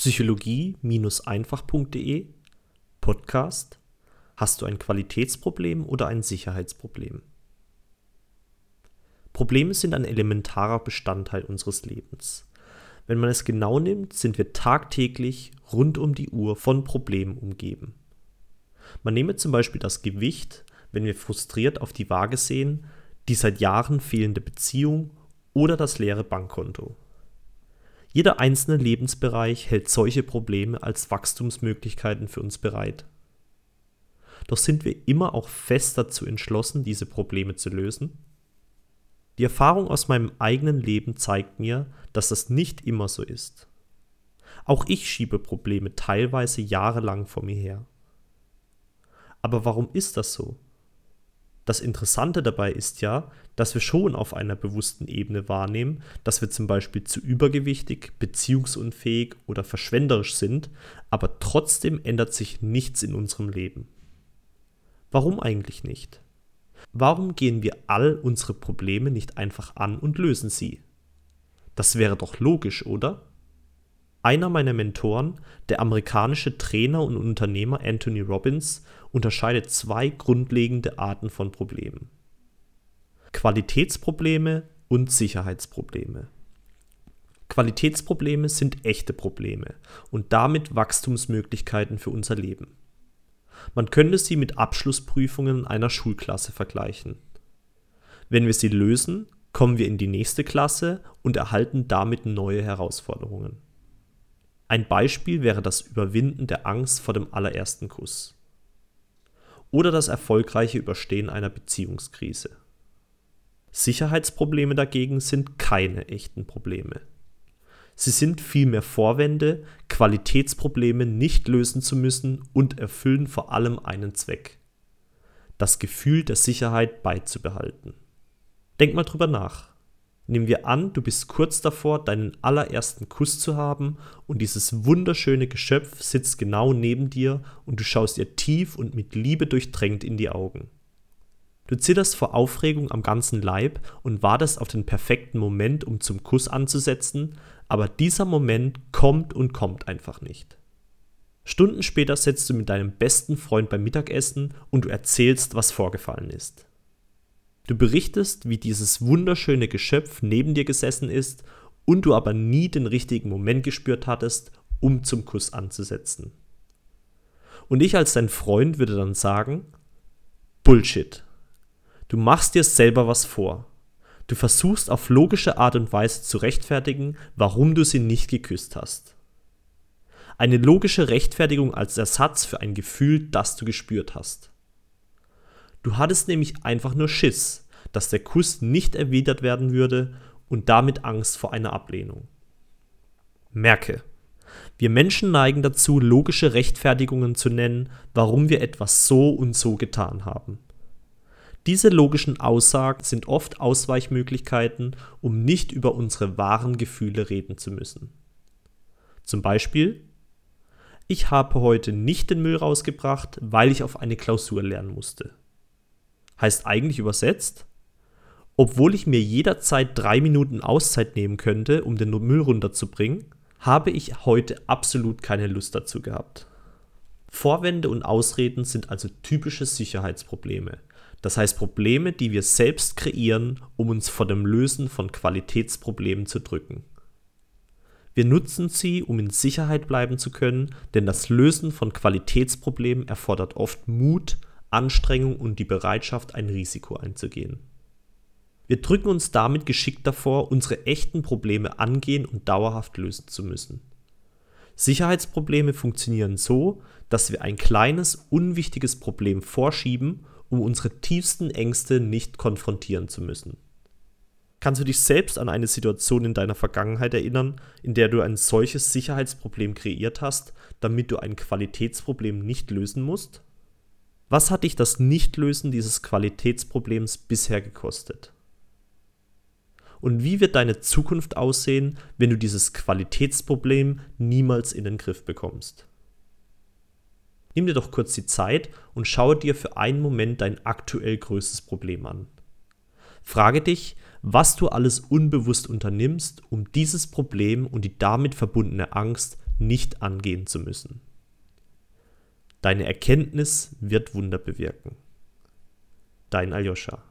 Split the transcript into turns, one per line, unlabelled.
psychologie-einfach.de Podcast Hast du ein Qualitätsproblem oder ein Sicherheitsproblem? Probleme sind ein elementarer Bestandteil unseres Lebens. Wenn man es genau nimmt, sind wir tagtäglich rund um die Uhr von Problemen umgeben. Man nehme zum Beispiel das Gewicht, wenn wir frustriert auf die Waage sehen, die seit Jahren fehlende Beziehung oder das leere Bankkonto. Jeder einzelne Lebensbereich hält solche Probleme als Wachstumsmöglichkeiten für uns bereit. Doch sind wir immer auch fest dazu entschlossen, diese Probleme zu lösen? Die Erfahrung aus meinem eigenen Leben zeigt mir, dass das nicht immer so ist. Auch ich schiebe Probleme teilweise jahrelang vor mir her. Aber warum ist das so? Das Interessante dabei ist ja, dass wir schon auf einer bewussten Ebene wahrnehmen, dass wir zum Beispiel zu übergewichtig, beziehungsunfähig oder verschwenderisch sind, aber trotzdem ändert sich nichts in unserem Leben. Warum eigentlich nicht? Warum gehen wir all unsere Probleme nicht einfach an und lösen sie? Das wäre doch logisch, oder? Einer meiner Mentoren, der amerikanische Trainer und Unternehmer Anthony Robbins, unterscheidet zwei grundlegende Arten von Problemen. Qualitätsprobleme und Sicherheitsprobleme. Qualitätsprobleme sind echte Probleme und damit Wachstumsmöglichkeiten für unser Leben. Man könnte sie mit Abschlussprüfungen einer Schulklasse vergleichen. Wenn wir sie lösen, kommen wir in die nächste Klasse und erhalten damit neue Herausforderungen. Ein Beispiel wäre das Überwinden der Angst vor dem allerersten Kuss. Oder das erfolgreiche Überstehen einer Beziehungskrise. Sicherheitsprobleme dagegen sind keine echten Probleme. Sie sind vielmehr Vorwände, Qualitätsprobleme nicht lösen zu müssen und erfüllen vor allem einen Zweck. Das Gefühl der Sicherheit beizubehalten. Denk mal drüber nach. Nehmen wir an, du bist kurz davor, deinen allerersten Kuss zu haben und dieses wunderschöne Geschöpf sitzt genau neben dir und du schaust ihr tief und mit Liebe durchdrängt in die Augen. Du zitterst vor Aufregung am ganzen Leib und wartest auf den perfekten Moment, um zum Kuss anzusetzen, aber dieser Moment kommt und kommt einfach nicht. Stunden später setzt du mit deinem besten Freund beim Mittagessen und du erzählst, was vorgefallen ist. Du berichtest, wie dieses wunderschöne Geschöpf neben dir gesessen ist und du aber nie den richtigen Moment gespürt hattest, um zum Kuss anzusetzen. Und ich als dein Freund würde dann sagen, Bullshit. Du machst dir selber was vor. Du versuchst auf logische Art und Weise zu rechtfertigen, warum du sie nicht geküsst hast. Eine logische Rechtfertigung als Ersatz für ein Gefühl, das du gespürt hast. Du hattest nämlich einfach nur Schiss, dass der Kuss nicht erwidert werden würde und damit Angst vor einer Ablehnung. Merke, wir Menschen neigen dazu, logische Rechtfertigungen zu nennen, warum wir etwas so und so getan haben. Diese logischen Aussagen sind oft Ausweichmöglichkeiten, um nicht über unsere wahren Gefühle reden zu müssen. Zum Beispiel, ich habe heute nicht den Müll rausgebracht, weil ich auf eine Klausur lernen musste heißt eigentlich übersetzt, obwohl ich mir jederzeit drei Minuten Auszeit nehmen könnte, um den Müll runterzubringen, habe ich heute absolut keine Lust dazu gehabt. Vorwände und Ausreden sind also typische Sicherheitsprobleme. Das heißt Probleme, die wir selbst kreieren, um uns vor dem Lösen von Qualitätsproblemen zu drücken. Wir nutzen sie, um in Sicherheit bleiben zu können, denn das Lösen von Qualitätsproblemen erfordert oft Mut, Anstrengung und die Bereitschaft, ein Risiko einzugehen. Wir drücken uns damit geschickt davor, unsere echten Probleme angehen und dauerhaft lösen zu müssen. Sicherheitsprobleme funktionieren so, dass wir ein kleines, unwichtiges Problem vorschieben, um unsere tiefsten Ängste nicht konfrontieren zu müssen. Kannst du dich selbst an eine Situation in deiner Vergangenheit erinnern, in der du ein solches Sicherheitsproblem kreiert hast, damit du ein Qualitätsproblem nicht lösen musst? Was hat dich das Nichtlösen dieses Qualitätsproblems bisher gekostet? Und wie wird deine Zukunft aussehen, wenn du dieses Qualitätsproblem niemals in den Griff bekommst? Nimm dir doch kurz die Zeit und schaue dir für einen Moment dein aktuell größtes Problem an. Frage dich, was du alles unbewusst unternimmst, um dieses Problem und die damit verbundene Angst nicht angehen zu müssen. Deine Erkenntnis wird Wunder bewirken. Dein Aljoscha.